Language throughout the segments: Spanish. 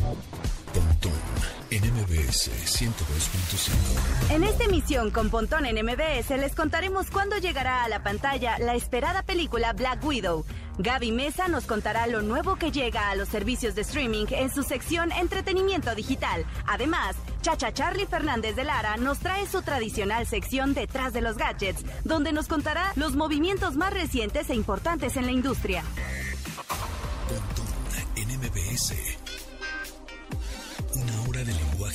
Pontón en MBS 102.5. En esta emisión con Pontón en MBS les contaremos cuándo llegará a la pantalla la esperada película Black Widow. Gaby Mesa nos contará lo nuevo que llega a los servicios de streaming en su sección Entretenimiento Digital. Además, Chacha Charlie Fernández de Lara nos trae su tradicional sección Detrás de los Gadgets, donde nos contará los movimientos más recientes e importantes en la industria. Pontón en MBS.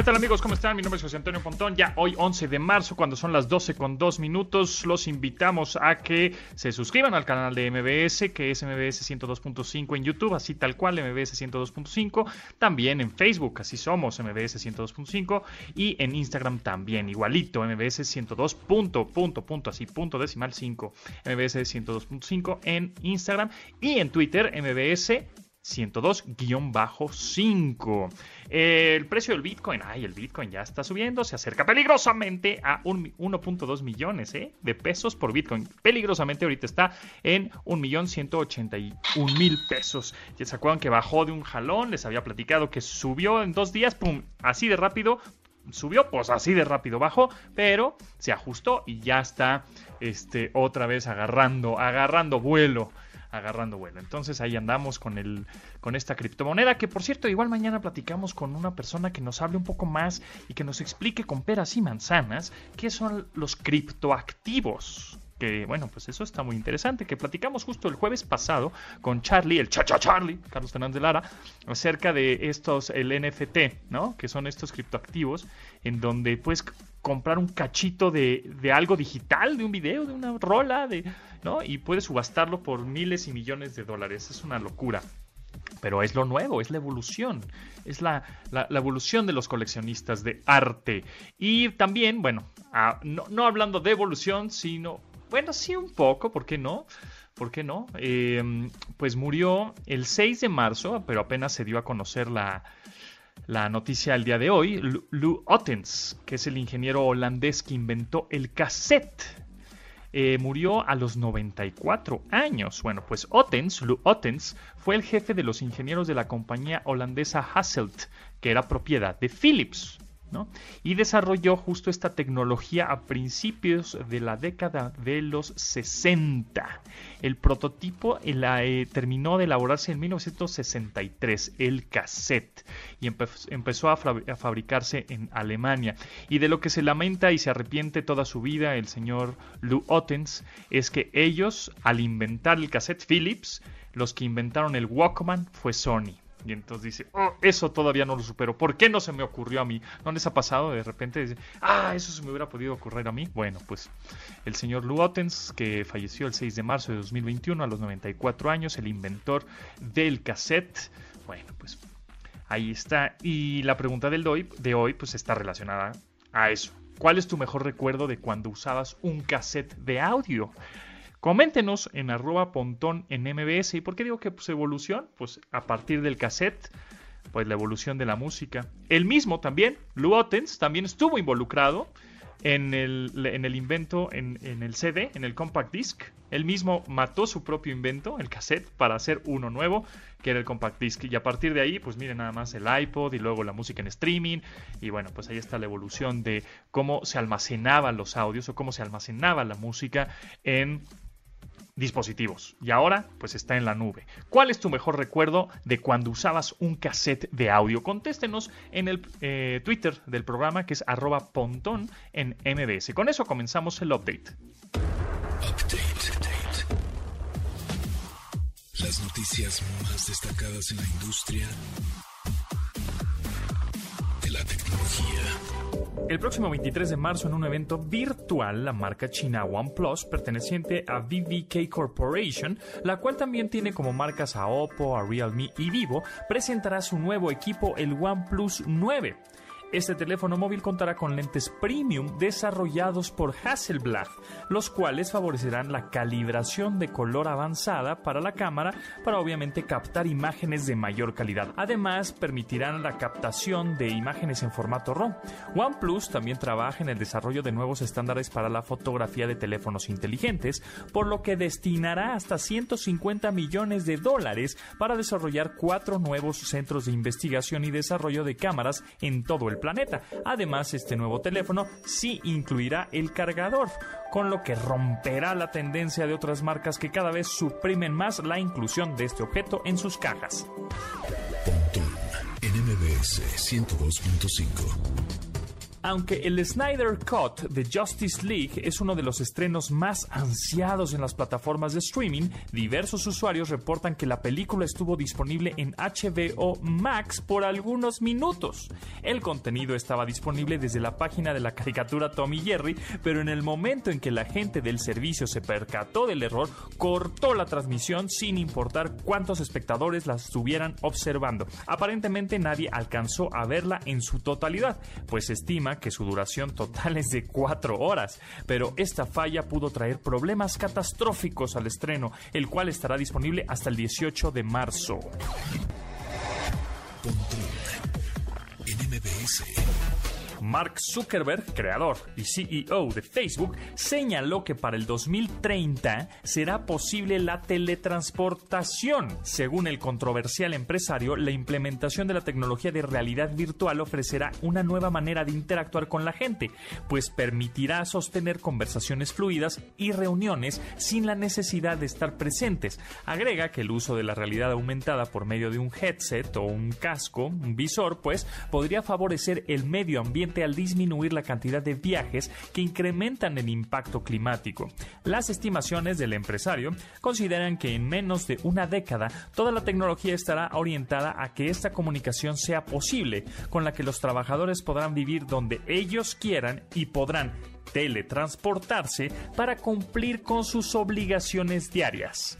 ¿Qué tal amigos? ¿Cómo están? Mi nombre es José Antonio Pontón. Ya hoy 11 de marzo, cuando son las 12 con 2 minutos, los invitamos a que se suscriban al canal de MBS, que es MBS 102.5 en YouTube, así tal cual, MBS 102.5. También en Facebook, así somos, MBS 102.5. Y en Instagram también, igualito, MBS 102. Punto, punto, punto, así, punto decimal 5. MBS 102.5 en Instagram y en Twitter, MBS 102-5. El precio del Bitcoin, ay, el Bitcoin ya está subiendo, se acerca peligrosamente a 1.2 millones ¿eh? de pesos por Bitcoin. Peligrosamente ahorita está en 1.181.000 pesos. Ya se acuerdan que bajó de un jalón, les había platicado que subió en dos días, pum, así de rápido, subió, pues así de rápido bajó, pero se ajustó y ya está este, otra vez agarrando, agarrando vuelo agarrando vuelo. Entonces ahí andamos con el con esta criptomoneda que por cierto igual mañana platicamos con una persona que nos hable un poco más y que nos explique con peras y manzanas qué son los criptoactivos que bueno, pues eso está muy interesante, que platicamos justo el jueves pasado con Charlie, el Chacha Charlie, Carlos Fernández de Lara, acerca de estos, el NFT, ¿no? Que son estos criptoactivos, en donde puedes comprar un cachito de, de algo digital, de un video, de una rola, de, ¿no? Y puedes subastarlo por miles y millones de dólares, es una locura. Pero es lo nuevo, es la evolución, es la, la, evolución de los coleccionistas de arte. Y también, bueno, a, no, no hablando de evolución, sino bueno, sí, un poco, ¿por qué no? ¿Por qué no? Eh, pues murió el 6 de marzo, pero apenas se dio a conocer la, la noticia el día de hoy. Lou Ottens, que es el ingeniero holandés que inventó el cassette. Eh, murió a los 94 años. Bueno, pues Ottens, Lou Ottens, fue el jefe de los ingenieros de la compañía holandesa Hasselt, que era propiedad de Philips. Y desarrolló justo esta tecnología a principios de la década de los 60. El prototipo la, eh, terminó de elaborarse en 1963, el cassette, y empe empezó a, a, fabricarse en Alemania. Y de lo que se lamenta y se arrepiente toda su vida el señor Lou Ottens es que ellos, al inventar el cassette Philips, los que inventaron el Walkman fue Sony. Y entonces dice, oh, eso todavía no lo supero. ¿Por qué no se me ocurrió a mí? ¿No les ha pasado de repente? Dice, ah, eso se me hubiera podido ocurrir a mí. Bueno, pues el señor Lou Ottens, que falleció el 6 de marzo de 2021 a los 94 años, el inventor del cassette. Bueno, pues ahí está. Y la pregunta del de hoy, de hoy pues está relacionada a eso. ¿Cuál es tu mejor recuerdo de cuando usabas un cassette de audio? Coméntenos en arroba pontón en MBS. ¿Y por qué digo que pues, evolución? Pues a partir del cassette, pues la evolución de la música. El mismo también, Lou Ottens, también estuvo involucrado en el, en el invento, en, en, el CD, en el compact disc. Él mismo mató su propio invento, el cassette, para hacer uno nuevo, que era el compact disc. Y a partir de ahí, pues miren nada más el iPod y luego la música en streaming. Y bueno, pues ahí está la evolución de cómo se almacenaban los audios o cómo se almacenaba la música en dispositivos y ahora pues está en la nube. ¿Cuál es tu mejor recuerdo de cuando usabas un cassette de audio? Contéstenos en el eh, Twitter del programa que es arroba pontón en MBS. Con eso comenzamos el update. Update. update. Las noticias más destacadas en la industria El próximo 23 de marzo, en un evento virtual, la marca china OnePlus, perteneciente a VVK Corporation, la cual también tiene como marcas a Oppo, a Realme y Vivo, presentará su nuevo equipo, el OnePlus 9. Este teléfono móvil contará con lentes premium desarrollados por Hasselblad, los cuales favorecerán la calibración de color avanzada para la cámara para obviamente captar imágenes de mayor calidad. Además, permitirán la captación de imágenes en formato RAW. OnePlus también trabaja en el desarrollo de nuevos estándares para la fotografía de teléfonos inteligentes, por lo que destinará hasta 150 millones de dólares para desarrollar cuatro nuevos centros de investigación y desarrollo de cámaras en todo el planeta. Además, este nuevo teléfono sí incluirá el cargador, con lo que romperá la tendencia de otras marcas que cada vez suprimen más la inclusión de este objeto en sus cajas. NMBS 102.5 aunque el Snyder Cut de Justice League es uno de los estrenos más ansiados en las plataformas de streaming, diversos usuarios reportan que la película estuvo disponible en HBO Max por algunos minutos. El contenido estaba disponible desde la página de la caricatura Tommy Jerry, pero en el momento en que la gente del servicio se percató del error, cortó la transmisión sin importar cuántos espectadores la estuvieran observando. Aparentemente nadie alcanzó a verla en su totalidad, pues estima que su duración total es de 4 horas, pero esta falla pudo traer problemas catastróficos al estreno, el cual estará disponible hasta el 18 de marzo. Mark Zuckerberg, creador y CEO de Facebook, señaló que para el 2030 será posible la teletransportación. Según el controversial empresario, la implementación de la tecnología de realidad virtual ofrecerá una nueva manera de interactuar con la gente, pues permitirá sostener conversaciones fluidas y reuniones sin la necesidad de estar presentes. Agrega que el uso de la realidad aumentada por medio de un headset o un casco, un visor, pues podría favorecer el medio ambiente al disminuir la cantidad de viajes que incrementan el impacto climático. Las estimaciones del empresario consideran que en menos de una década toda la tecnología estará orientada a que esta comunicación sea posible, con la que los trabajadores podrán vivir donde ellos quieran y podrán teletransportarse para cumplir con sus obligaciones diarias.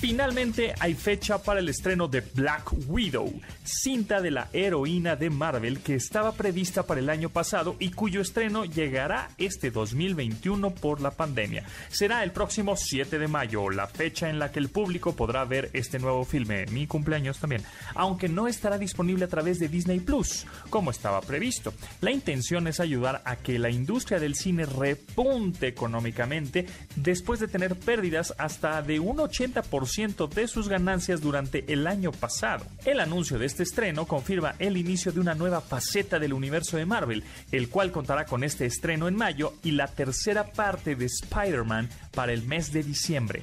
Finalmente hay fecha para el estreno de Black Widow, cinta de la heroína de Marvel que estaba prevista para el año pasado y cuyo estreno llegará este 2021 por la pandemia. Será el próximo 7 de mayo, la fecha en la que el público podrá ver este nuevo filme, mi cumpleaños también, aunque no estará disponible a través de Disney Plus, como estaba previsto. La intención es ayudar a que la industria del cine repunte económicamente después de tener pérdidas hasta de un 80% de sus ganancias durante el año pasado. El anuncio de este estreno confirma el inicio de una nueva faceta del universo de Marvel, el cual contará con este estreno en mayo y la tercera parte de Spider-Man para el mes de diciembre.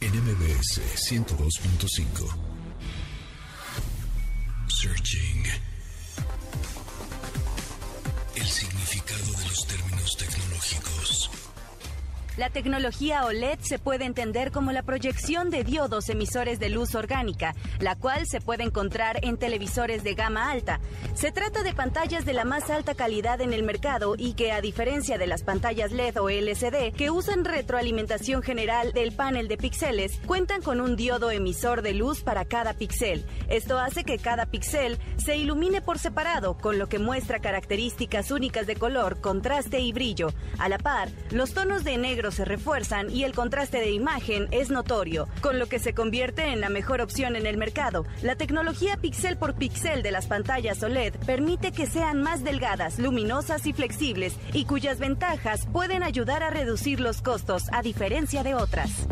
NMBS 102.5 Searching. El significado de los términos tecnológicos. La tecnología OLED se puede entender como la proyección de diodos emisores de luz orgánica, la cual se puede encontrar en televisores de gama alta. Se trata de pantallas de la más alta calidad en el mercado y que, a diferencia de las pantallas LED o LCD, que usan retroalimentación general del panel de píxeles, cuentan con un diodo emisor de luz para cada píxel. Esto hace que cada píxel se ilumine por separado, con lo que muestra características únicas de color, contraste y brillo. A la par, los tonos de negro se refuerzan y el contraste de imagen es notorio, con lo que se convierte en la mejor opción en el mercado. La tecnología píxel por píxel de las pantallas OLED permite que sean más delgadas, luminosas y flexibles, y cuyas ventajas pueden ayudar a reducir los costos a diferencia de otras.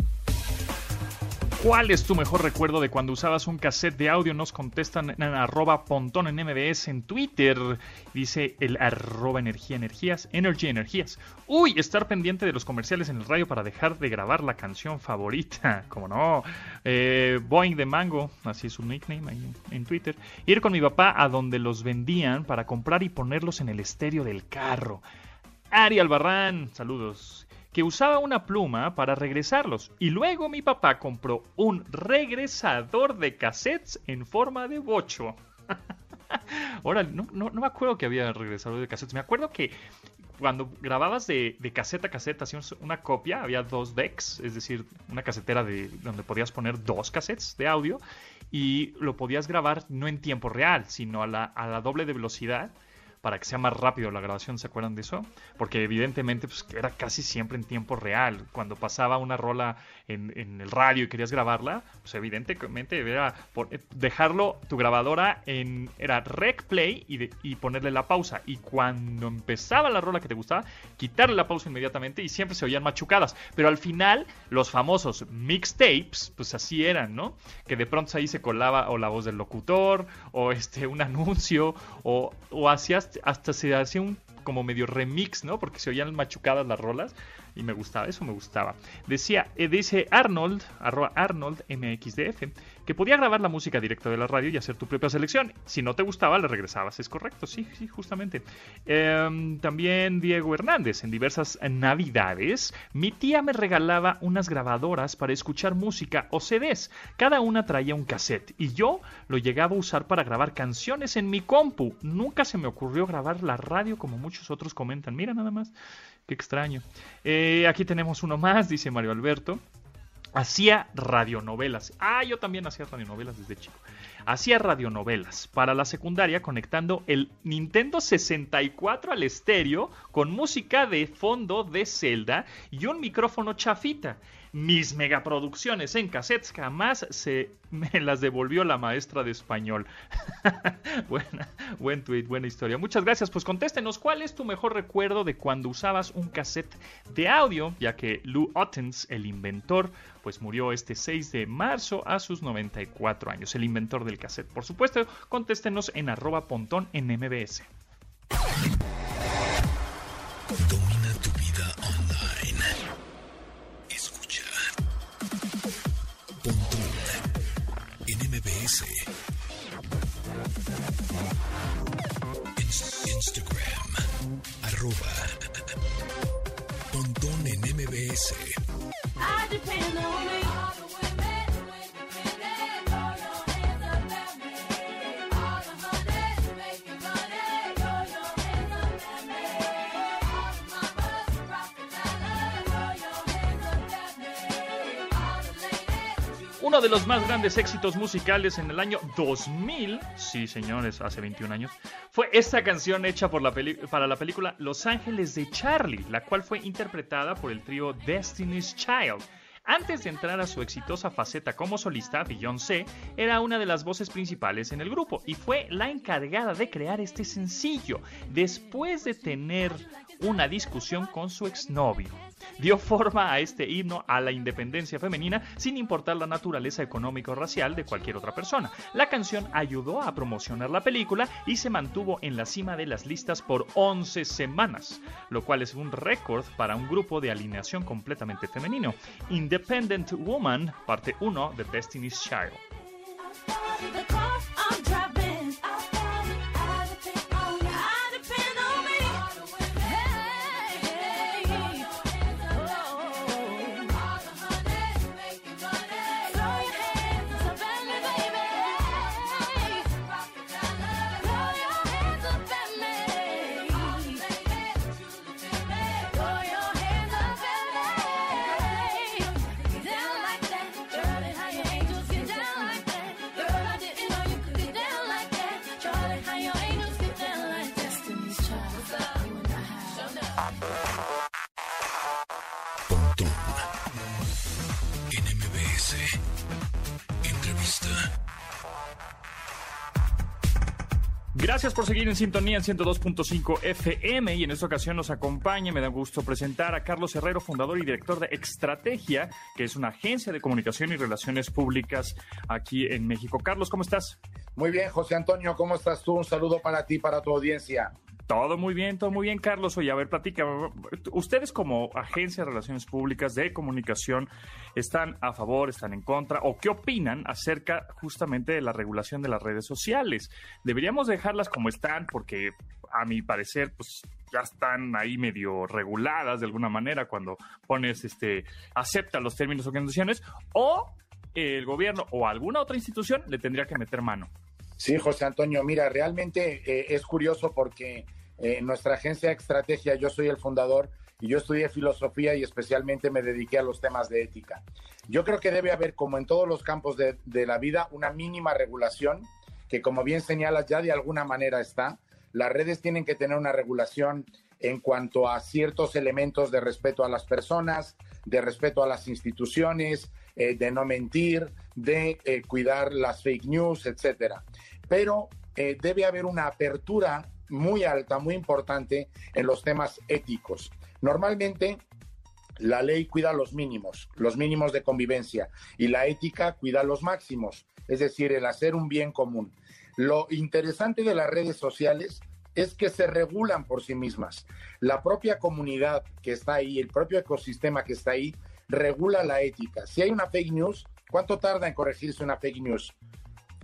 ¿Cuál es tu mejor recuerdo de cuando usabas un cassette de audio? Nos contestan en arroba pontón en MBS en Twitter. Dice el arroba energía energías, energy energías. Uy, estar pendiente de los comerciales en el radio para dejar de grabar la canción favorita. Como no. Eh, Boeing de Mango, así es su nickname ahí en Twitter. Ir con mi papá a donde los vendían para comprar y ponerlos en el estéreo del carro. Ari Albarrán, saludos que usaba una pluma para regresarlos. Y luego mi papá compró un regresador de cassettes en forma de bocho. Ahora, no, no, me acuerdo que había regresador de cassettes. Me acuerdo que cuando grababas de, de caseta a caseta, hacíamos una copia, había dos decks, es decir, una casetera de donde podías poner dos cassettes de audio y lo podías grabar no en tiempo real, sino a la, a la doble de velocidad para que sea más rápido la grabación, ¿se acuerdan de eso? Porque evidentemente pues, era casi siempre en tiempo real. Cuando pasaba una rola en, en el radio y querías grabarla, pues evidentemente era por, eh, dejarlo tu grabadora en era rec play y, de, y, ponerle la pausa. Y cuando empezaba la rola que te gustaba, quitarle la pausa inmediatamente y siempre se oían machucadas. Pero al final, los famosos mixtapes, pues así eran, ¿no? Que de pronto ahí se colaba o la voz del locutor, o este un anuncio, o, o hacías hasta se hacía un como medio remix, ¿no? Porque se oían machucadas las rolas y me gustaba, eso me gustaba. Decía, eh, dice Arnold, arroba Arnold MXDF, que podía grabar la música directa de la radio y hacer tu propia selección. Si no te gustaba, le regresabas. Es correcto, sí, sí, justamente. Eh, también Diego Hernández, en diversas navidades, mi tía me regalaba unas grabadoras para escuchar música o CDs. Cada una traía un cassette y yo lo llegaba a usar para grabar canciones en mi compu. Nunca se me ocurrió grabar la radio como muchos otros comentan. Mira nada más. Qué extraño. Eh, aquí tenemos uno más, dice Mario Alberto. Hacía radionovelas. Ah, yo también hacía radionovelas desde chico. Hacía radionovelas para la secundaria conectando el Nintendo 64 al estéreo con música de fondo de Zelda y un micrófono chafita. Mis megaproducciones en cassettes jamás se me las devolvió la maestra de español. buena, buen tweet, buena historia. Muchas gracias. Pues contéstenos, ¿cuál es tu mejor recuerdo de cuando usabas un cassette de audio? Ya que Lou Ottens, el inventor, pues murió este 6 de marzo a sus 94 años. El inventor del cassette. Por supuesto, contéstenos en arroba pontón en MBS. Arroba. Pontón en MBS. Uno de los más grandes éxitos musicales en el año 2000, sí señores, hace 21 años, fue esta canción hecha por la para la película Los Ángeles de Charlie, la cual fue interpretada por el trío Destiny's Child. Antes de entrar a su exitosa faceta como solista, Beyoncé era una de las voces principales en el grupo y fue la encargada de crear este sencillo después de tener una discusión con su exnovio. Dio forma a este himno a la independencia femenina sin importar la naturaleza económica o racial de cualquier otra persona. La canción ayudó a promocionar la película y se mantuvo en la cima de las listas por 11 semanas, lo cual es un récord para un grupo de alineación completamente femenino. Independent Woman, parte 1 de Destiny's Child. Gracias por seguir en sintonía en 102.5 FM y en esta ocasión nos acompaña, me da gusto presentar a Carlos Herrero, fundador y director de Extrategia, que es una agencia de comunicación y relaciones públicas aquí en México. Carlos, ¿cómo estás? Muy bien, José Antonio, ¿cómo estás tú? Un saludo para ti, para tu audiencia. Todo muy bien, todo muy bien, Carlos. Oye, a ver, platica. Ustedes como agencia de relaciones públicas de comunicación, ¿están a favor, están en contra o qué opinan acerca justamente de la regulación de las redes sociales? ¿Deberíamos dejarlas como están? Porque a mi parecer, pues ya están ahí medio reguladas de alguna manera cuando pones, este, acepta los términos o condiciones o el gobierno o alguna otra institución le tendría que meter mano. Sí, José Antonio, mira, realmente eh, es curioso porque eh, nuestra agencia Estrategia, yo soy el fundador y yo estudié filosofía y especialmente me dediqué a los temas de ética. Yo creo que debe haber, como en todos los campos de, de la vida, una mínima regulación que, como bien señalas, ya de alguna manera está. Las redes tienen que tener una regulación en cuanto a ciertos elementos de respeto a las personas, de respeto a las instituciones, eh, de no mentir, de eh, cuidar las fake news, etcétera. Pero eh, debe haber una apertura muy alta, muy importante en los temas éticos. Normalmente la ley cuida los mínimos, los mínimos de convivencia, y la ética cuida los máximos, es decir, el hacer un bien común. Lo interesante de las redes sociales es que se regulan por sí mismas. La propia comunidad que está ahí, el propio ecosistema que está ahí, regula la ética. Si hay una fake news, ¿cuánto tarda en corregirse una fake news?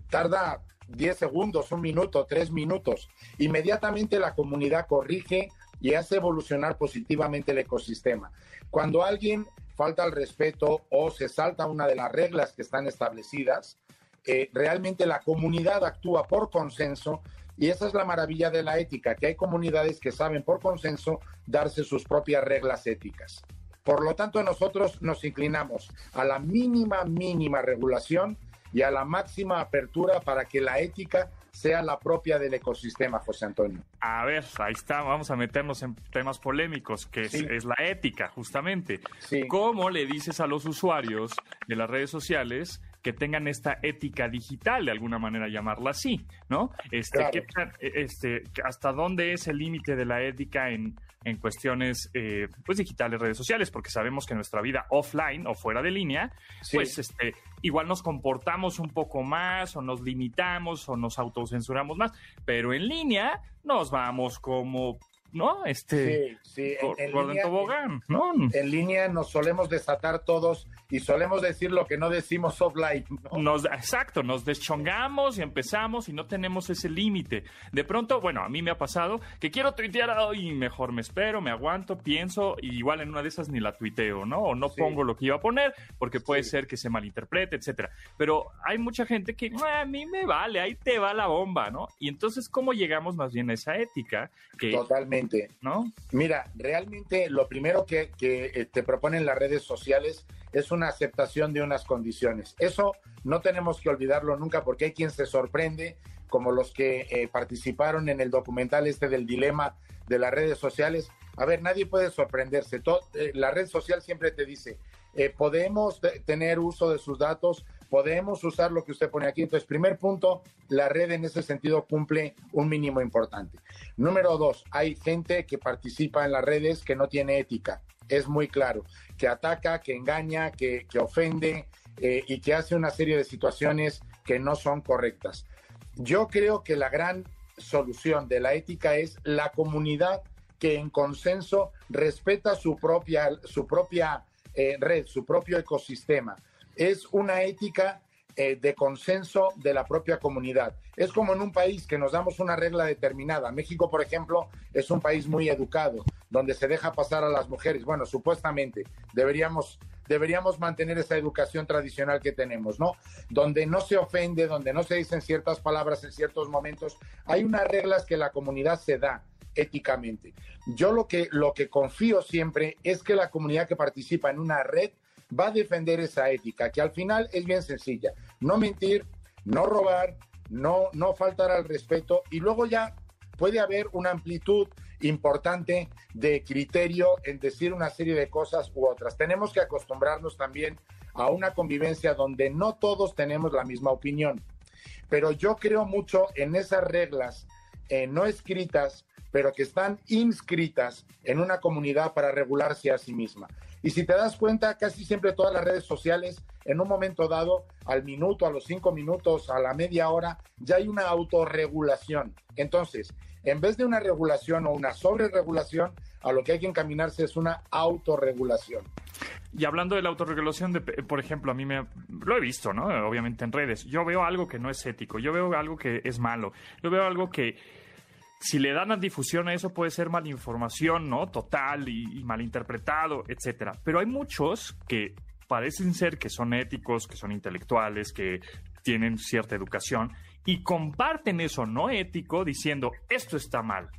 Tarda 10 segundos, un minuto, tres minutos. Inmediatamente la comunidad corrige y hace evolucionar positivamente el ecosistema. Cuando alguien falta al respeto o se salta una de las reglas que están establecidas, eh, realmente la comunidad actúa por consenso y esa es la maravilla de la ética, que hay comunidades que saben por consenso darse sus propias reglas éticas. Por lo tanto, nosotros nos inclinamos a la mínima, mínima regulación y a la máxima apertura para que la ética sea la propia del ecosistema, José Antonio. A ver, ahí está, vamos a meternos en temas polémicos, que es, Sí. es la ética, justamente. Sí. ¿Cómo le dices a los usuarios de las redes sociales que tengan esta ética digital, de alguna manera llamarla así, ¿no? Este, Claro. ¿qué tan- este, ¿Hasta dónde es el límite de la ética en, en cuestiones eh, pues digitales, redes sociales? Porque sabemos que nuestra vida offline o fuera de línea, Sí. pues este, igual nos comportamos un poco más o nos limitamos o nos autocensuramos más, pero en línea nos vamos como, ¿no? Este, Sí, sí. En, en línea, tobogán, ¿no? en línea nos solemos desatar todos y solemos decir lo que no decimos offline. ¿no? Nos, exacto, nos deschongamos y empezamos y no tenemos ese límite. De pronto, bueno, a mí me ha pasado que quiero tuitear y mejor me espero, me aguanto, pienso y igual en una de esas ni la tuiteo, ¿no? O no Sí. pongo lo que iba a poner porque puede Sí. ser que se malinterprete, etcétera. Pero hay mucha gente que "Ah, a mí me vale, ahí te va la bomba, ¿no? Y entonces, ¿cómo llegamos más bien a esa ética? Que, Totalmente. ¿no? Mira, realmente lo primero que, que, eh, te proponen las redes sociales es una aceptación de unas condiciones. Eso no tenemos que olvidarlo nunca porque hay quien se sorprende, como los que eh, participaron en el documental este del dilema de las redes sociales. A ver, nadie puede sorprenderse. To- eh, la red social siempre te dice, eh, podemos te- tener uso de sus datos, podemos usar lo que usted pone aquí. Entonces, primer punto, la red en ese sentido cumple un mínimo importante. Número dos, hay gente que participa en las redes que no tiene ética. Es muy claro, que ataca, que engaña, que, que ofende eh, y que hace una serie de situaciones que no son correctas. Yo creo que la gran solución de la ética es la comunidad que en consenso respeta su propia, su propia eh, red, su propio ecosistema. Es una ética eh, de consenso de la propia comunidad. Es como en un país que nos damos una regla determinada. México, por ejemplo, es un país muy educado, donde se deja pasar a las mujeres. Bueno, supuestamente deberíamos, deberíamos mantener esa educación tradicional que tenemos, ¿no? Donde no se ofende, donde no se dicen ciertas palabras en ciertos momentos. Hay unas reglas que la comunidad se da éticamente. Yo lo que, lo que confío siempre es que la comunidad que participa en una red va a defender esa ética, que al final es bien sencilla. No mentir, no robar, no, no faltar al respeto y luego ya puede haber una amplitud importante de criterio en decir una serie de cosas u otras. Tenemos que acostumbrarnos también a una convivencia donde no todos tenemos la misma opinión. Pero yo creo mucho en esas reglas eh, no escritas, pero que están inscritas en una comunidad para regularse a sí misma. Y si te das cuenta, casi siempre todas las redes sociales, en un momento dado, al minuto, a los cinco minutos, a la media hora, ya hay una autorregulación. Entonces, en vez de una regulación o una sobreregulación, a lo que hay que encaminarse es una autorregulación. Y hablando de la autorregulación, de, por ejemplo, a mí me lo he visto, ¿no? Obviamente en redes. Yo veo algo que no es ético, yo veo algo que es malo, yo veo algo que si le dan difusión a eso puede ser malinformación, ¿no? Total y, y malinterpretado, etcétera. Pero hay muchos que parecen ser que son éticos, que son intelectuales, que tienen cierta educación y comparten eso no ético diciendo esto está mal.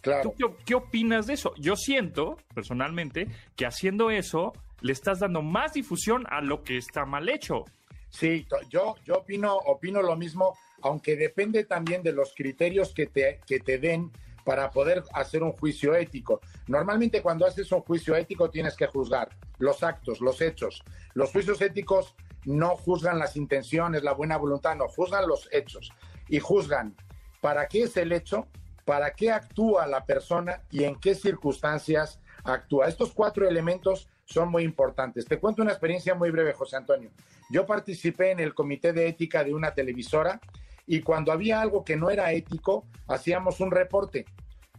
Claro. ¿Tú qué, qué opinas de eso? Yo siento, personalmente, que haciendo eso le estás dando más difusión a lo que está mal hecho. Sí, yo, yo opino, opino lo mismo, aunque depende también de los criterios que te, que te den para poder hacer un juicio ético. Normalmente cuando haces un juicio ético tienes que juzgar los actos, los hechos. Los juicios éticos no juzgan las intenciones, la buena voluntad, no, juzgan los hechos. Y juzgan para qué es el hecho, para qué actúa la persona y en qué circunstancias actúa. Estos cuatro elementos son muy importantes. Te cuento una experiencia muy breve, José Antonio. Yo participé en el comité de ética de una televisora y cuando había algo que no era ético, hacíamos un reporte.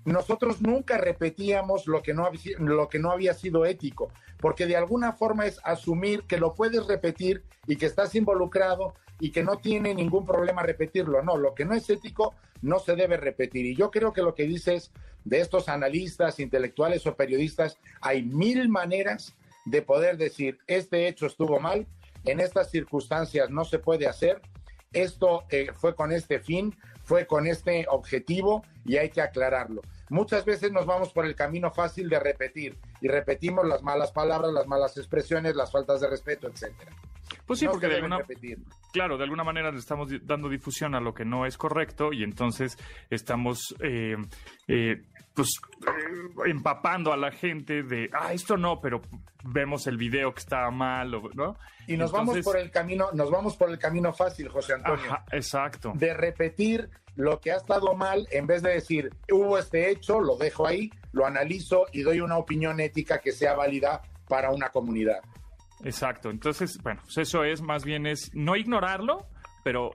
Nosotros nunca repetíamos lo que no lo que no había sido ético, porque de alguna forma es asumir que lo puedes repetir y que estás involucrado y que no tiene ningún problema repetirlo. No, lo que no es ético no se debe repetir. Y yo creo que lo que dices de estos analistas, intelectuales o periodistas, hay mil maneras de poder decir, este hecho estuvo mal, en estas circunstancias no se puede hacer, esto eh, fue con este fin, fue con este objetivo y hay que aclararlo. Muchas veces nos vamos por el camino fácil de repetir y repetimos las malas palabras, las malas expresiones, las faltas de respeto, etcétera. Pues sí, No porque de alguna, claro, de alguna manera le estamos dando difusión a lo que no es correcto y entonces estamos eh, eh, pues eh, empapando a la gente de, ah, esto no, pero vemos el video que está mal, o- ¿no? Y nos vamos por el camino, nos vamos por el camino fácil, José Antonio. Ajá, exacto. de repetir lo que ha estado mal en vez de decir, hubo este hecho, lo dejo ahí, lo analizo y doy una opinión ética que sea válida para una comunidad. Exacto. Entonces, bueno, pues eso es más bien es no ignorarlo, pero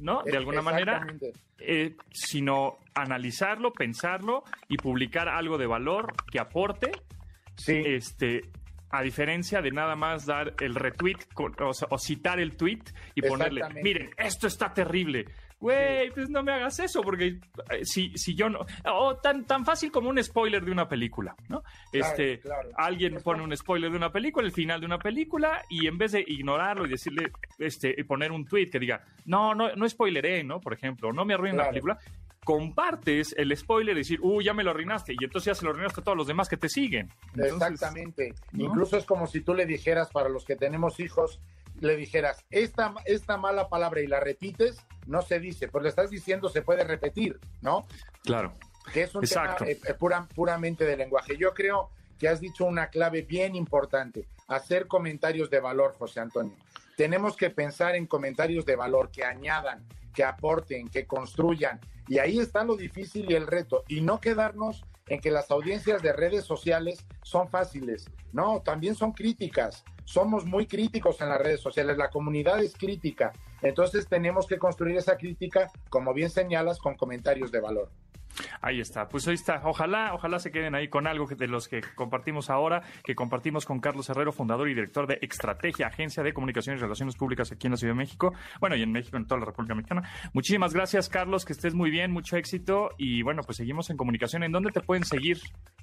¿no? De alguna manera, eh, sino analizarlo, pensarlo y publicar algo de valor que aporte Sí, este a diferencia de nada más dar el retweet o, citar el tweet y ponerle, miren, esto está terrible. Güey, pues no me hagas eso, porque eh, si, si yo no. O tan, tan fácil como un spoiler de una película, ¿no? Este, claro. alguien pone un spoiler de una película, el final de una película, y en vez de ignorarlo y decirle, este, y poner un tweet que diga, no, no, no spoileré, ¿no? Por ejemplo, no me arruinen la Claro. película, compartes el spoiler y decir, uh, ya me lo arruinaste, y entonces ya se lo arruinaste a todos los demás que te siguen. Entonces, Exactamente. ¿no? Incluso es como si tú le dijeras, para los que tenemos hijos, le dijeras, esta, esta mala palabra y la repites, no se dice, pues le estás diciendo se puede repetir, ¿no? Claro. que es un Exacto. tema eh, eh, pura- puramente de lenguaje. Yo creo que has dicho una clave bien importante, hacer comentarios de valor, José Antonio. Tenemos que pensar en comentarios de valor que añadan, que aporten, que construyan. Y ahí está lo difícil y el reto. Y no quedarnos en que las audiencias de redes sociales son fáciles. No, también son críticas. Somos muy críticos en las redes sociales. La comunidad es crítica. Entonces tenemos que construir esa crítica, como bien señalas, con comentarios de valor. Ahí está, pues ahí está. Ojalá, ojalá se queden ahí con algo de los que compartimos ahora, que compartimos con Carlos Herrero, fundador y director de Extrategia, Agencia de Comunicaciones y Relaciones Públicas aquí en la Ciudad de México, bueno, y en México, en toda la República Mexicana. Muchísimas gracias, Carlos, que estés muy bien, mucho éxito y bueno, pues seguimos en comunicación. ¿En dónde te pueden seguir?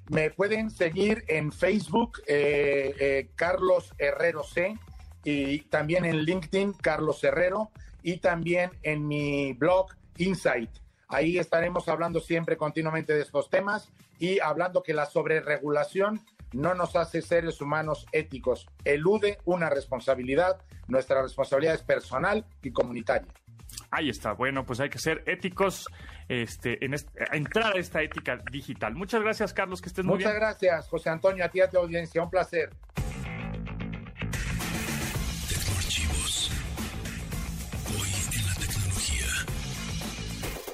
Me pueden seguir en Facebook, eh, eh, Carlos Herrero C, y también en LinkedIn, Carlos Herrero, y también en mi blog, Insight. Ahí estaremos hablando siempre continuamente de estos temas y hablando que la sobreregulación no nos hace seres humanos éticos, elude una responsabilidad, nuestra responsabilidad es personal y comunitaria. Ahí está. Bueno, pues hay que ser éticos, este, en est- a entrar a esta ética digital. Muchas gracias, Carlos, que estés muy Muchas bien. gracias, José Antonio, a ti a tu audiencia, un placer.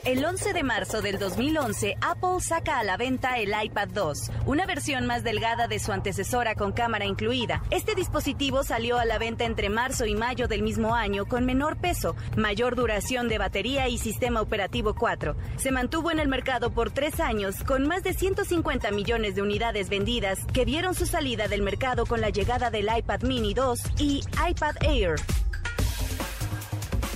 El 11 de marzo del 2011, Apple saca a la venta el iPad 2, una versión más delgada de su antecesora con cámara incluida. Este dispositivo salió a la venta entre marzo y mayo del mismo año con menor peso, mayor duración de batería y sistema operativo 4. Se mantuvo en el mercado por tres años con más de 150 millones de unidades vendidas que vieron su salida del mercado con la llegada del iPad mini 2 y iPad Air.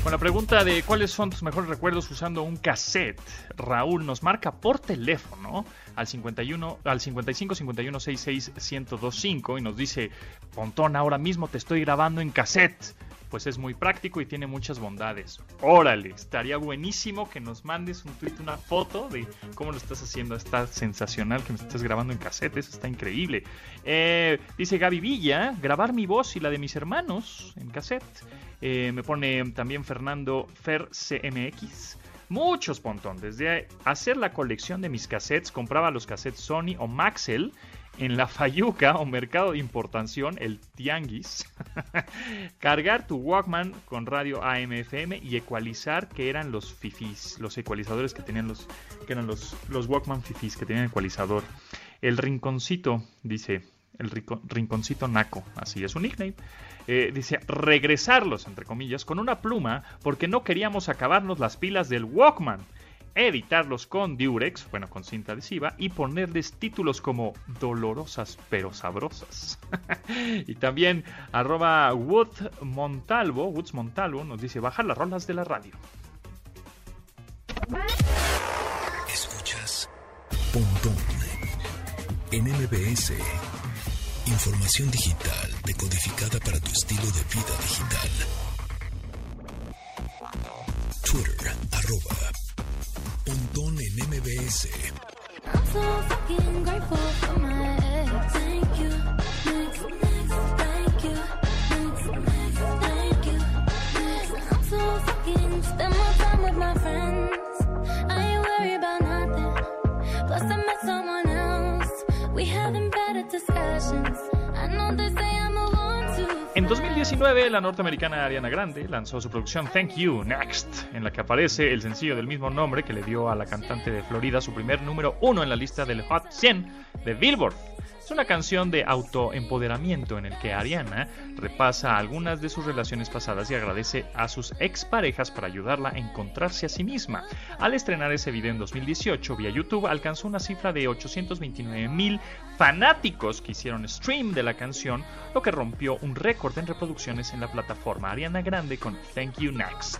Con la pregunta de cuáles son tus mejores recuerdos usando un cassette, Raúl nos marca por teléfono al 51 al 55 51 66 1025 y nos dice, "Pontón, ahora mismo te estoy grabando en cassette." pues es muy práctico y tiene muchas bondades. Órale, estaría buenísimo que nos mandes un tweet, una foto de cómo lo estás haciendo. Está sensacional que me estés grabando en cassette, eso está increíble. Eh, dice Gaby Villa, grabar mi voz y la de mis hermanos en cassette. Eh, me pone también Fernando Fer CMX. Muchos pontón. Desde hacer la colección de mis cassettes, compraba los cassettes Sony o Maxell en la Fayuca o mercado de importación, el Tianguis. Cargar tu Walkman con radio AM/FM y ecualizar, que eran los fifis, los ecualizadores que tenían los, que eran los, los Walkman fifis que tenían ecualizador. El rinconcito, dice, el rinconcito naco, así es un nickname. Eh, dice, regresarlos, entre comillas, con una pluma porque no queríamos acabarnos las pilas del Walkman. Editarlos con Durex, bueno, con cinta adhesiva, y ponerles títulos como dolorosas pero sabrosas. y también arroba Wood Montalvo, Woods Montalvo, nos dice, bajar las rolas de la radio. Escuchas Pontón en MBS. Información digital decodificada para tu estilo de vida digital. Twitter, arroba Pontón en MBS. I'm so fucking grateful for my 2009, la norteamericana Ariana Grande lanzó su producción Thank You Next, en la que aparece el sencillo del mismo nombre que le dio a la cantante de Florida su primer número uno en la lista del Hot 100 de Billboard. Es una canción de autoempoderamiento en el que Ariana repasa algunas de sus relaciones pasadas y agradece a sus exparejas por ayudarla a encontrarse a sí misma. Al estrenar ese video en 2018 vía YouTube alcanzó una cifra de 829 mil fanáticos que hicieron stream de la canción, lo que rompió un récord en reproducciones en la plataforma Ariana Grande con Thank You Next.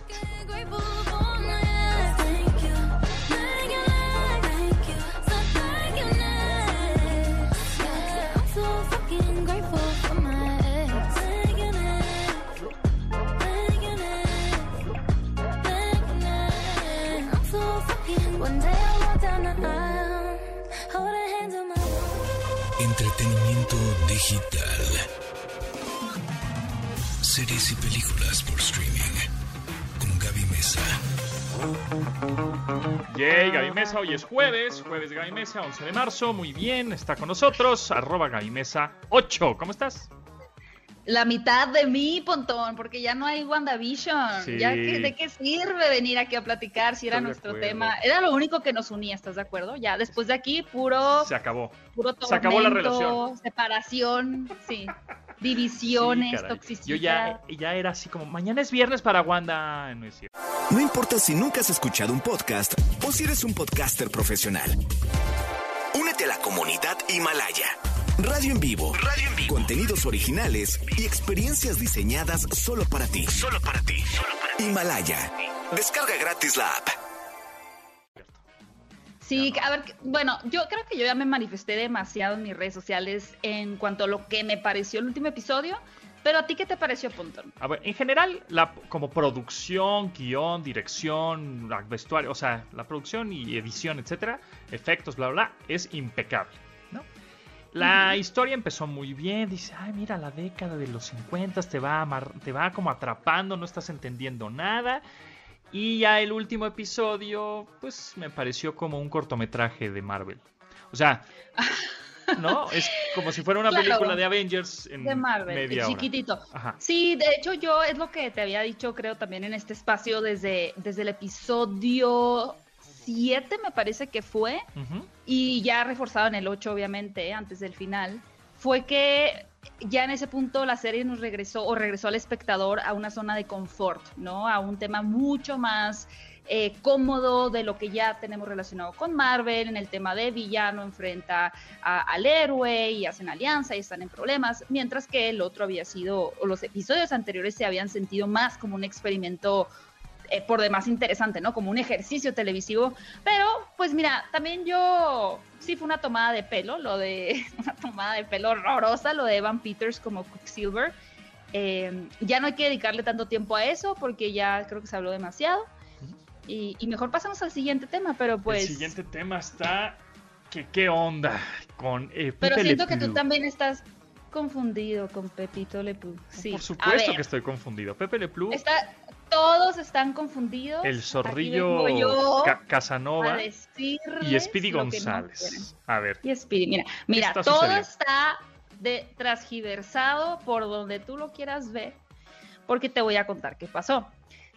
Entretenimiento digital. Series y películas por streaming. Con Gaby Mesa. Yay, Gaby Mesa, hoy es jueves, jueves Gaby Mesa, 11 de marzo, muy bien, está con nosotros, arroba Gaby Mesa 8, ¿cómo estás? La mitad de mí, Pontón, porque ya no hay WandaVision. Sí. Ya que, ¿De qué sirve venir aquí a platicar si era Estoy nuestro tema? Era lo único que nos unía, ¿estás de acuerdo? Ya, después de aquí, puro, Se acabó. puro se acabó la tormento, relación. separación, sí, divisiones, Sí, toxicidad. Yo ya, ya era así como, mañana es viernes para Wanda, no es cierto. No importa si nunca has escuchado un podcast o si eres un podcaster profesional. Únete a la comunidad Himalaya. Radio en vivo. Radio en vivo. Contenidos originales y experiencias diseñadas solo para ti. Solo para ti. Himalaya. Descarga gratis la app. Sí, a ver, bueno, yo creo que yo ya me manifesté demasiado en mis redes sociales en cuanto a lo que me pareció el último episodio, pero a ti, ¿qué te pareció, Pontón? A ver, en general, la, como producción, guion, dirección, vestuario, o sea, la producción y edición, etcétera, efectos, bla, bla, es impecable. La historia empezó muy bien, dice, ay, mira, la década de los 50 te va, amar- te va como atrapando, no estás entendiendo nada. Y ya el último episodio, pues me pareció como un cortometraje de Marvel. O sea, ¿no? Es como si fuera una Claro. película de Avengers en de Marvel, media hora. chiquitito. Ajá. Sí, de hecho yo es lo que te había dicho, creo, también en este espacio desde, desde el episodio 7, me parece que fue, y ya reforzado en el 8, obviamente, antes del final, fue que ya en ese punto la serie nos regresó o regresó al espectador a una zona de confort, ¿no? A un tema mucho más eh, cómodo de lo que ya tenemos relacionado con Marvel, en el tema de villano enfrenta a- al héroe y hacen alianza y están en problemas, mientras que el otro había sido, o los episodios anteriores se habían sentido más como un experimento eh, por demás interesante, ¿no? Como un ejercicio televisivo. Pero, pues mira, también yo sí fue una tomada de pelo, lo de una tomada de pelo horrorosa, lo de Evan Peters como Quicksilver. Eh, ya no hay que dedicarle tanto tiempo a eso porque ya creo que se habló demasiado. Y, y mejor pasamos al siguiente tema, pero pues... El siguiente tema está. que ¿Qué onda? Con eh, Pero siento que tú también estás confundido con Pepito Le Pew. Sí. Por supuesto ver, que estoy confundido. Pepe Le Pew, está- todos están confundidos. el zorrillo Ca- Casanova y Speedy no González. a ver, Y Speedy, mira, mira, está todo sucediendo? está de transgiversado por donde tú lo quieras ver, porque te voy a contar qué pasó.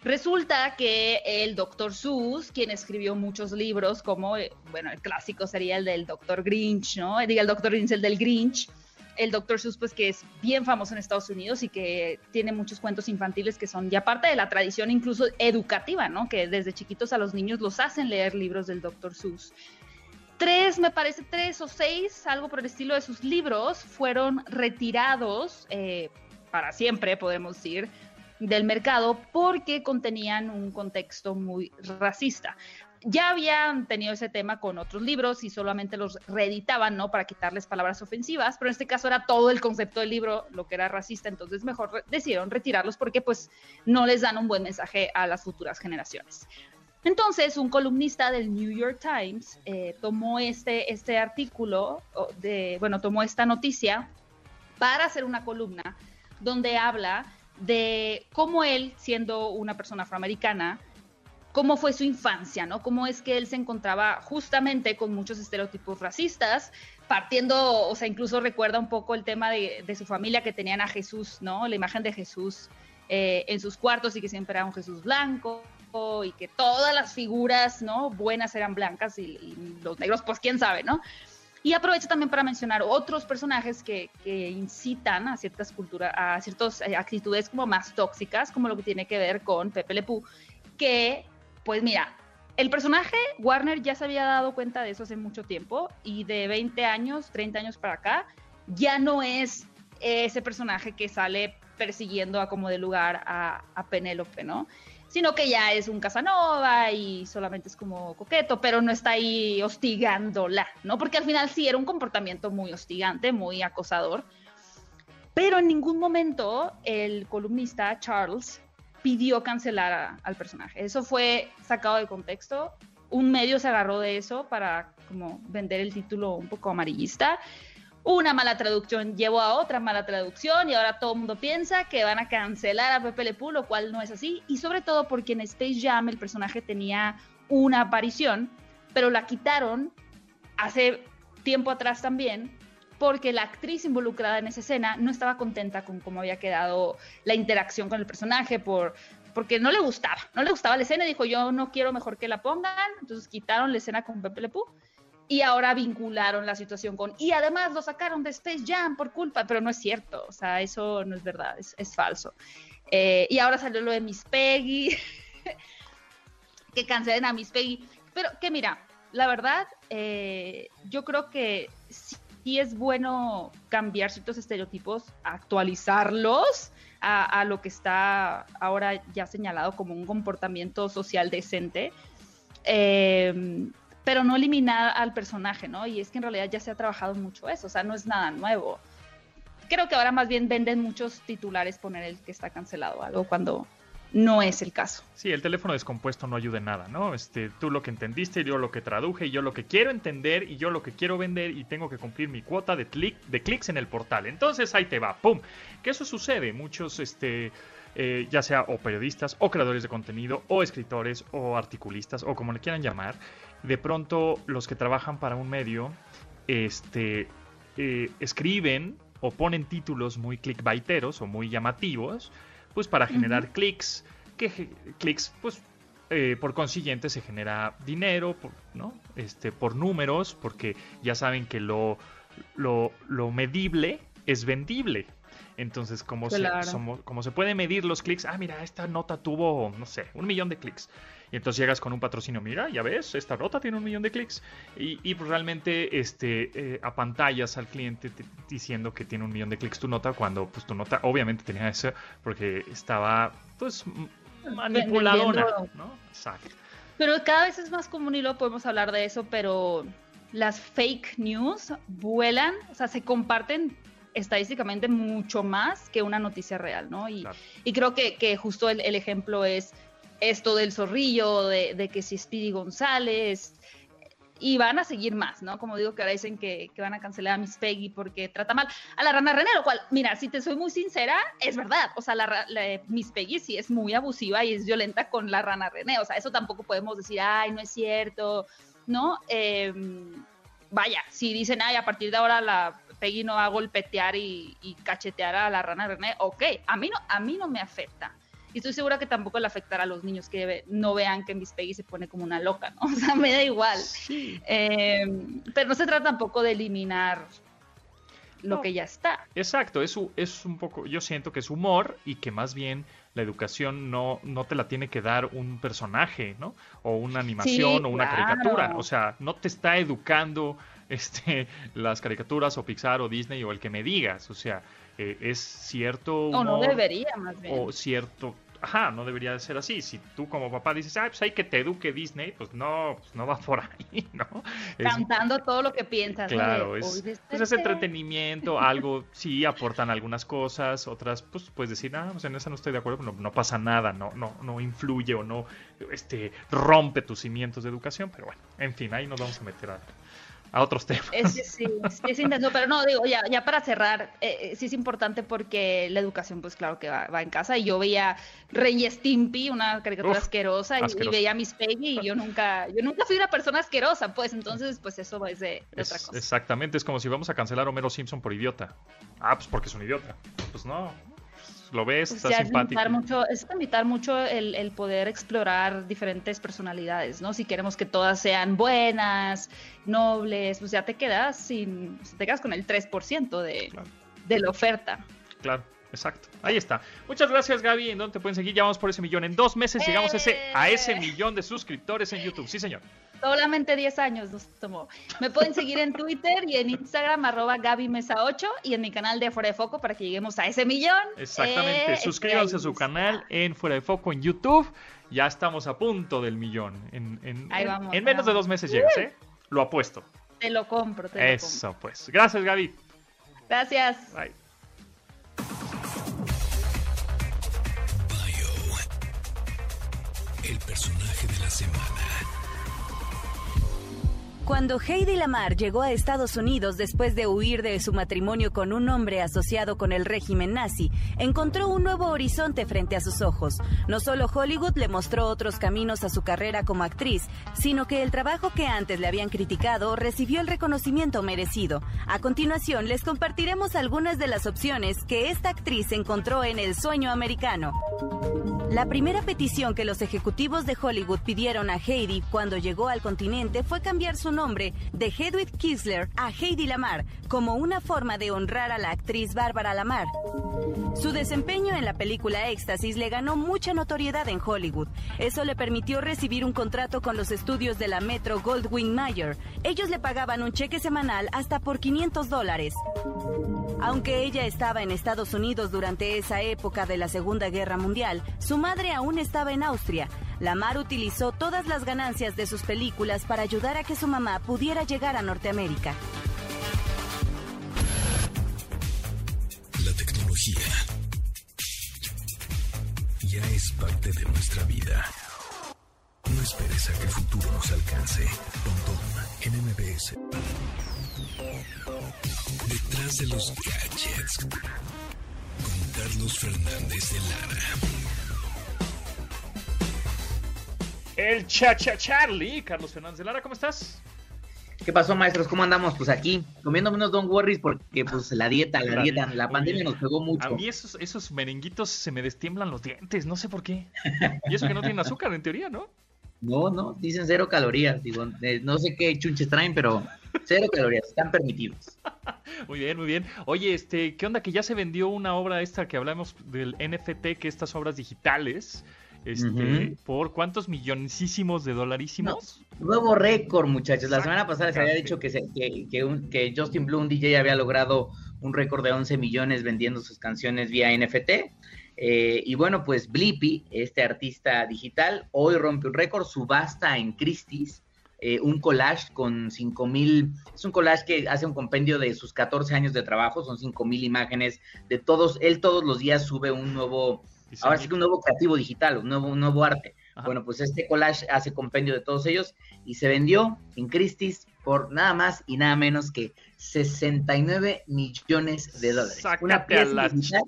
Resulta que el Dr. Seuss, quien escribió muchos libros, como, eh, bueno, el clásico sería el del Dr. Grinch, ¿no? Diga el Dr. Grinch, el del Grinch. El Dr. Seuss, pues que es bien famoso en Estados Unidos y que tiene muchos cuentos infantiles que son ya parte de la tradición incluso educativa, ¿no? Que desde chiquitos a los niños los hacen leer libros del Dr. Seuss tres, me parece tres o seis, algo por el estilo de sus libros, fueron retirados eh, para siempre, podemos decir, del mercado porque contenían un contexto muy racista. Ya habían tenido ese tema con otros libros y solamente los reeditaban, ¿no? Para quitarles palabras ofensivas, pero en este caso era todo el concepto del libro lo que era racista, entonces mejor decidieron retirarlos porque pues no les dan un buen mensaje a las futuras generaciones. Entonces, un columnista del New York Times eh, tomó este, este artículo, de, bueno, tomó esta noticia para hacer una columna donde habla de cómo él, siendo una persona afroamericana, cómo fue su infancia, ¿no? Cómo es que él se encontraba justamente con muchos estereotipos racistas, partiendo, o sea, incluso recuerda un poco el tema de, de su familia que tenían a Jesús, ¿no? La imagen de Jesús eh, en sus cuartos y que siempre era un Jesús blanco y que todas las figuras, ¿no? Buenas eran blancas y, y los negros, pues quién sabe, ¿no? Y aprovecho también para mencionar otros personajes que, que incitan a ciertas culturas, a ciertas eh, actitudes como más tóxicas, como lo que tiene que ver con Pepe Le Pew, que, pues mira, el personaje Warner ya se había dado cuenta de eso hace mucho tiempo y de 20 años, 30 años para acá, ya no es ese personaje que sale persiguiendo a como de lugar a, a Penélope, ¿no? Sino que ya es un Casanova y solamente es como coqueto, pero no está ahí hostigándola, ¿no? Porque al final sí era un comportamiento muy hostigante, muy acosador. Pero en ningún momento el columnista Charles pidió cancelar a- al personaje. Eso fue sacado de contexto. Un medio se agarró de eso para como vender el título un poco amarillista. Una mala traducción llevó a otra mala traducción y ahora todo el mundo piensa que van a cancelar a Pepe Le Pew, lo cual no es así. Y sobre todo porque en Space Jam el personaje tenía una aparición, pero la quitaron hace tiempo atrás también porque la actriz involucrada en esa escena no estaba contenta con cómo había quedado la interacción con el personaje por porque no le gustaba, no le gustaba la escena dijo yo no quiero mejor que la pongan, entonces quitaron la escena con Pepe Le Pew y ahora vincularon la situación con y además lo sacaron de Space Jam por culpa, pero no es cierto, o sea, eso no es verdad, es, es falso. Eh, y ahora salió lo de Miss Peggy, que cancelen a Miss Peggy, pero que mira, la verdad, eh, yo creo que sí es bueno cambiar ciertos estereotipos, actualizarlos a, lo que está ahora ya señalado como un comportamiento social decente. Eh, pero no eliminar al personaje, ¿no? Y es que en realidad ya se ha trabajado mucho eso, o sea, no es nada nuevo. Creo que ahora más bien venden muchos titulares poner el que está cancelado, algo cuando no es el caso. Sí, el teléfono descompuesto no ayuda en nada, ¿no? Este, tú lo que entendiste, yo lo que traduje, yo lo que quiero entender y yo lo que quiero vender y tengo que cumplir mi cuota de, clic, de clics en el portal. Entonces ahí te va, ¡pum! Que eso sucede. Muchos, este, eh, ya sea o periodistas o creadores de contenido o escritores o articulistas o como le quieran llamar, de pronto los que trabajan para un medio, este, eh, escriben o ponen títulos muy clickbaiteros o muy llamativos, pues para generar clics, que clics, pues eh, por consiguiente se genera dinero, por, ¿no? Este, por números, porque ya saben que lo, lo, lo medible es vendible. Entonces, como, Claro. se, somos- como se puede medir los clics, ah, mira, esta nota tuvo, no sé, un millón de clics. Y entonces llegas con un patrocinio, mira, ya ves, esta nota tiene un millón de clics. Y, y, pues realmente este, eh, apantallas al cliente te- diciendo que tiene un millón de clics tu nota, cuando pues tu nota obviamente tenía eso, porque estaba pues manipuladona. ¿no? Exacto. Pero cada vez es más común y lo podemos hablar de eso, pero las fake news vuelan, o sea, se comparten estadísticamente mucho más que una noticia real, ¿no? Y, Claro. y creo que, que justo el, el ejemplo es esto del zorrillo, de, de que si Speedy González, y van a seguir más, ¿no? Como digo que ahora dicen que, van a cancelar a Miss Peggy porque trata mal a la rana René, lo cual, mira, si te soy muy sincera, es verdad, o sea, la, la- Miss Peggy sí es muy abusiva y es violenta con la rana René, o sea, eso tampoco podemos decir, ay, no es cierto, ¿no? Eh, vaya, si dicen, ay, a partir de ahora la Peggy no va a golpetear y, y cachetear a la rana René, ok, a mí no, a mí no me afecta. Y estoy segura que tampoco le afectará a los niños que no vean que Miss Peggy se pone como una loca, ¿no? O sea, me da igual. Eh, pero no se trata tampoco de eliminar lo No. que ya está. Exacto, es, es un poco, yo siento que es humor y que más bien la educación no, no te la tiene que dar un personaje, ¿no? O una animación o una claro. caricatura. O sea, no te está educando este, las caricaturas o Pixar o Disney o el que me digas. O sea, eh, es cierto O no humor debería, más bien. o cierto... Ajá, no debería ser así. Si tú como papá dices, ah, pues hay que te eduque Disney, pues no, pues no va por ahí, ¿no? Es- Cantando todo lo que piensas. Claro, De, es, "Hoy pues es desperté". entretenimiento, algo, sí aportan algunas cosas, otras, pues puedes decir, ah, pues en esa no estoy de acuerdo, no, no pasa nada, no, no, no influye o no este, rompe tus cimientos de educación, pero bueno, en fin, ahí nos vamos a meter a, a otros temas. Es que sí, sí es intenso, pero no, digo, ya, ya para cerrar, eh, eh, sí es importante porque la educación, pues claro que va, va en casa. Y yo veía Rey Stimpy, una caricatura Uf, asquerosa, y- y, veía Miss Peggy, y yo nunca, yo nunca fui una persona asquerosa, pues entonces, pues eso es de, de otra cosa. exactamente, es como si vamos a cancelar a Homero Simpson por idiota. Ah, pues porque es un idiota. Pues no, lo ves, Pues es simpático. limitar mucho, es limitar mucho el, el poder explorar diferentes personalidades, ¿no? Si queremos que todas sean buenas, nobles, pues ya te quedas sin, te quedas con el 3% de, Claro. de la oferta. Claro, exacto. Ahí está. Muchas gracias, Gaby. ¿En dónde te pueden seguir? Ya vamos por ese millón. En dos meses llegamos a ese, a ese ¡Eh! millón de suscriptores en YouTube. Sí, señor. Solamente 10 años nos tomó. Me pueden seguir en Twitter y en Instagram, arroba Gaby Mesa 8 y en mi canal de Fuera de Foco para que lleguemos a ese millón. Exactamente. Eh, Suscríbanse a su canal en Fuera de Foco en YouTube. Ya estamos a punto del millón. En, en- Ahí vamos, en menos de dos meses llegas, ¿eh? Lo apuesto. Te lo compro, te lo compro. Eso, pues. Gracias, Gaby. Gracias. Bye. El personaje de la semana. Cuando Heidi Lamar llegó a Estados Unidos después de huir de su matrimonio con un hombre asociado con el régimen nazi, encontró un nuevo horizonte frente a sus ojos. No solo Hollywood le mostró otros caminos a su carrera como actriz, sino que el trabajo que antes le habían criticado recibió el reconocimiento merecido. A continuación les compartiremos algunas de las opciones que esta actriz encontró en el sueño americano. La primera petición que los ejecutivos de Hollywood pidieron a Heidi cuando llegó al continente fue cambiar su nombre de Hedwig Kisler a Heidi Lamar, como una forma de honrar a la actriz Bárbara Lamar. Su desempeño en la película Éxtasis le ganó mucha notoriedad en Hollywood. Eso le permitió recibir un contrato con los estudios de la Metro Goldwyn Mayer. Ellos le pagaban un cheque semanal hasta por 500 dólares. Aunque ella estaba en Estados Unidos durante esa época de la Segunda Guerra Mundial, su madre aún estaba en Austria. Lamar utilizó todas las ganancias de sus películas para ayudar a que su mamá pudiera llegar a Norteamérica. La tecnología ya es parte de nuestra vida. No esperes a que el futuro nos alcance. Pontón en MBS. Detrás de los gadgets. Con Carlos Fernández de Lara. El cha cha Charlie. Carlos Fernández de Lara, ¿cómo estás? ¿Qué pasó, maestros? ¿Cómo andamos? Pues aquí, comiendo menos Don Worries porque pues la dieta, la, La dieta, la pandemia nos pegó mucho. A mí esos, esos merenguitos se me destiemblan los dientes, no sé por qué. Y eso que no tienen azúcar, en teoría, ¿no? No, no, dicen cero calorías. Digo, eh, no sé qué chunches traen, pero cero calorías, están permitidos. Muy bien, muy bien. Oye, este, ¿qué onda? Que ya se vendió una obra esta que hablamos del NFT, que estas obras digitales, este, por cuántos milloncísimos de dolarísimos. Nuevo récord, muchachos. La semana pasada se había dicho que, se- que, que un- que Justin Blue, un DJ, había logrado un récord de 11 millones vendiendo sus canciones vía NFT. Eh, y bueno, pues Blippi, este artista digital, hoy rompe un récord, subasta en Christie's, eh, un collage con 5000, es un collage que hace un compendio de sus 14 años de trabajo, son 5000 imágenes de todos, él todos los días sube un nuevo, ahora sí que un nuevo creativo digital, un nuevo, un nuevo arte. Ajá. Bueno, pues este collage hace compendio de todos ellos y se vendió en Christie's por nada más y nada menos que 69 millones de dólares. Sácate Una a pieza la digital,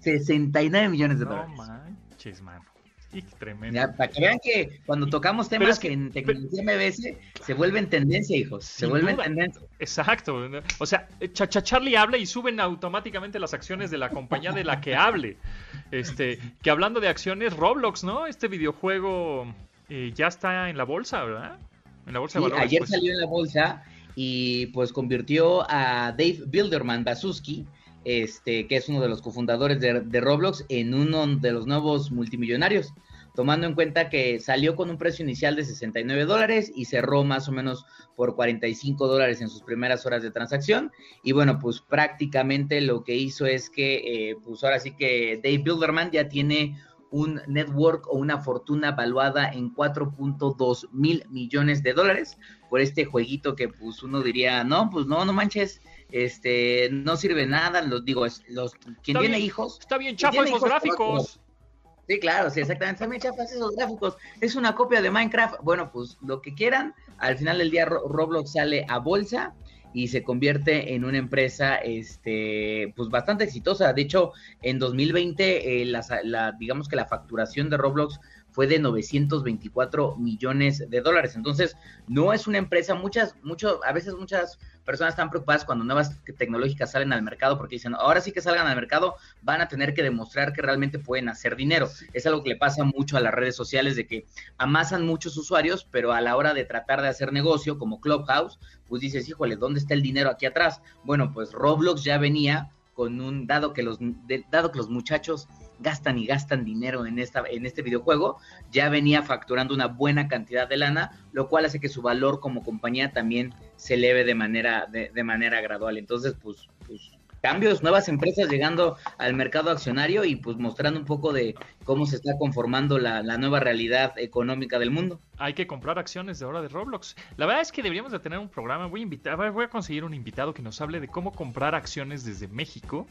69 millones de No dólares. manches, mano. Y qué tremendo. Ya, para que vean que cuando tocamos Pero temas es que- que en tecnología MBS se vuelven tendencia, hijos. Se vuelven duda. tendencia. Exacto. O sea, Chacha Charlie habla y suben automáticamente las acciones de la compañía de la que hable. Este, que hablando de acciones, Roblox, ¿no? Este videojuego eh, ya está en la bolsa, ¿verdad? En la bolsa Sí, de valores. ayer pues. salió en la bolsa y pues convirtió a Dave Bilderman Basuski, este, que es uno de los cofundadores de, Roblox, en uno de los nuevos multimillonarios. Tomando en cuenta que salió con un precio inicial de 69 dólares y cerró más o menos por 45 dólares en sus primeras horas de transacción. Y bueno, pues prácticamente lo que hizo es que, eh, pues ahora sí que Dave Bilderman ya tiene un network o una fortuna valuada en 4.2 mil millones de dólares por este jueguito que pues uno diría, no, pues no, no manches, este, no sirve nada, los digo, es, los, quien Está tiene bien, hijos, Está bien chafa esos hijos, gráficos. Sí, claro, sí, exactamente. También chafas esos gráficos. Es una copia de Minecraft. Bueno, pues lo que quieran. Al final del día Ro- Roblox sale a bolsa y se convierte en una empresa, este, pues bastante exitosa. De hecho, en 2020, eh, la, la- digamos que la facturación de Roblox fue de 924 millones de dólares. Entonces, no es una empresa, muchas, mucho, a veces muchas personas están preocupadas cuando nuevas tecnológicas salen al mercado porque dicen, ahora sí que salgan al mercado, van a tener que demostrar que realmente pueden hacer dinero. Es algo que le pasa mucho a las redes sociales de que amasan muchos usuarios, pero a la hora de tratar de hacer negocio, como Clubhouse, pues dices, híjole, ¿dónde está el dinero aquí atrás? Bueno, pues Roblox ya venía con un, dado que los, de- dado que los muchachos gastan y gastan dinero en, esta, en este videojuego, ya venía facturando una buena cantidad de lana, lo cual hace que su valor como compañía también se eleve de manera, de, de manera gradual. Entonces, pues, pues, cambios, nuevas empresas llegando al mercado accionario y pues mostrando un poco de cómo se está conformando la, la nueva realidad económica del mundo. Hay que comprar acciones de ahora de Roblox. La verdad es que deberíamos de tener un programa. Voy a invitar, voy a conseguir un invitado que nos hable de cómo comprar acciones desde México.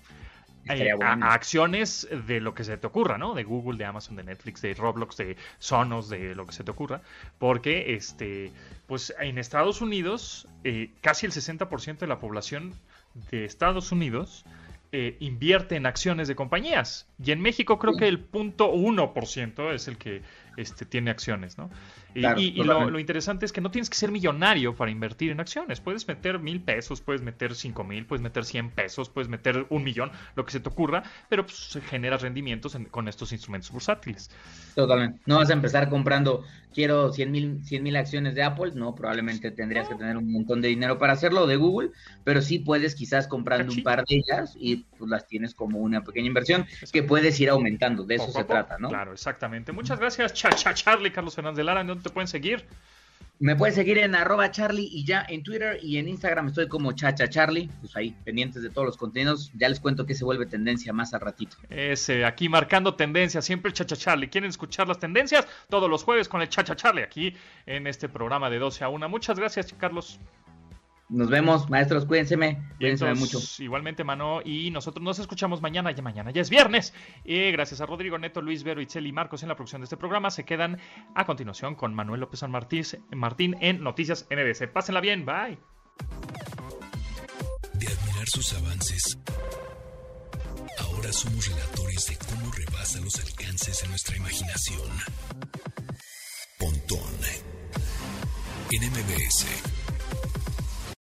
eh, a, a acciones de lo que se te ocurra, ¿no? De Google, de Amazon, de Netflix, de Roblox, de Sonos, de lo que se te ocurra. Porque, este, pues en Estados Unidos, eh, casi el 60% de la población de Estados Unidos eh, invierte en acciones de compañías. Y en México creo que el punto 1% es el que este, tiene acciones, ¿no? Y, Claro, y- y lo, interesante es que no tienes que ser millonario para invertir en acciones. Puedes meter mil pesos, puedes meter cinco mil, puedes meter 100 pesos, puedes meter un millón, lo que se te ocurra, pero pues, generas rendimientos en- con estos instrumentos bursátiles. Totalmente. No vas a empezar comprando, quiero 100 mil 100 mil acciones de Apple, no, probablemente tendrías que tener un montón de dinero para hacerlo, de Google, pero sí puedes quizás comprando un par de ellas y pues las tienes como una pequeña inversión que puedes ir aumentando, de eso Poco se poco. trata, ¿no? Claro, exactamente. Muchas gracias, cha, cha, Charlie, Carlos Fernández de Lara. ¿En dónde te pueden seguir? Me puedes seguir en arroba Charlie y ya en Twitter y en Instagram estoy como Chacha Charlie, pues ahí, pendientes de todos los contenidos, ya les cuento que se vuelve tendencia más al ratito. Ese, aquí marcando tendencias, siempre el Chacha Charlie. ¿Quieren escuchar las tendencias? Todos los jueves con el Chacha Charlie aquí en este programa de 12 a 1. Muchas gracias, Carlos. Nos vemos, maestros, cuídense, cuídense mucho. Igualmente, Mano, y nosotros nos escuchamos mañana, ya mañana, ya es viernes. Y gracias a Rodrigo Neto, Luis Vero, Itzel y Marcos en la producción de este programa. Se quedan a continuación con Manuel López San Martín, Martín en Noticias MBC. Pásenla bien, bye. De admirar sus avances, ahora somos relatores de cómo rebasa los alcances de nuestra imaginación. Pontón en MBS.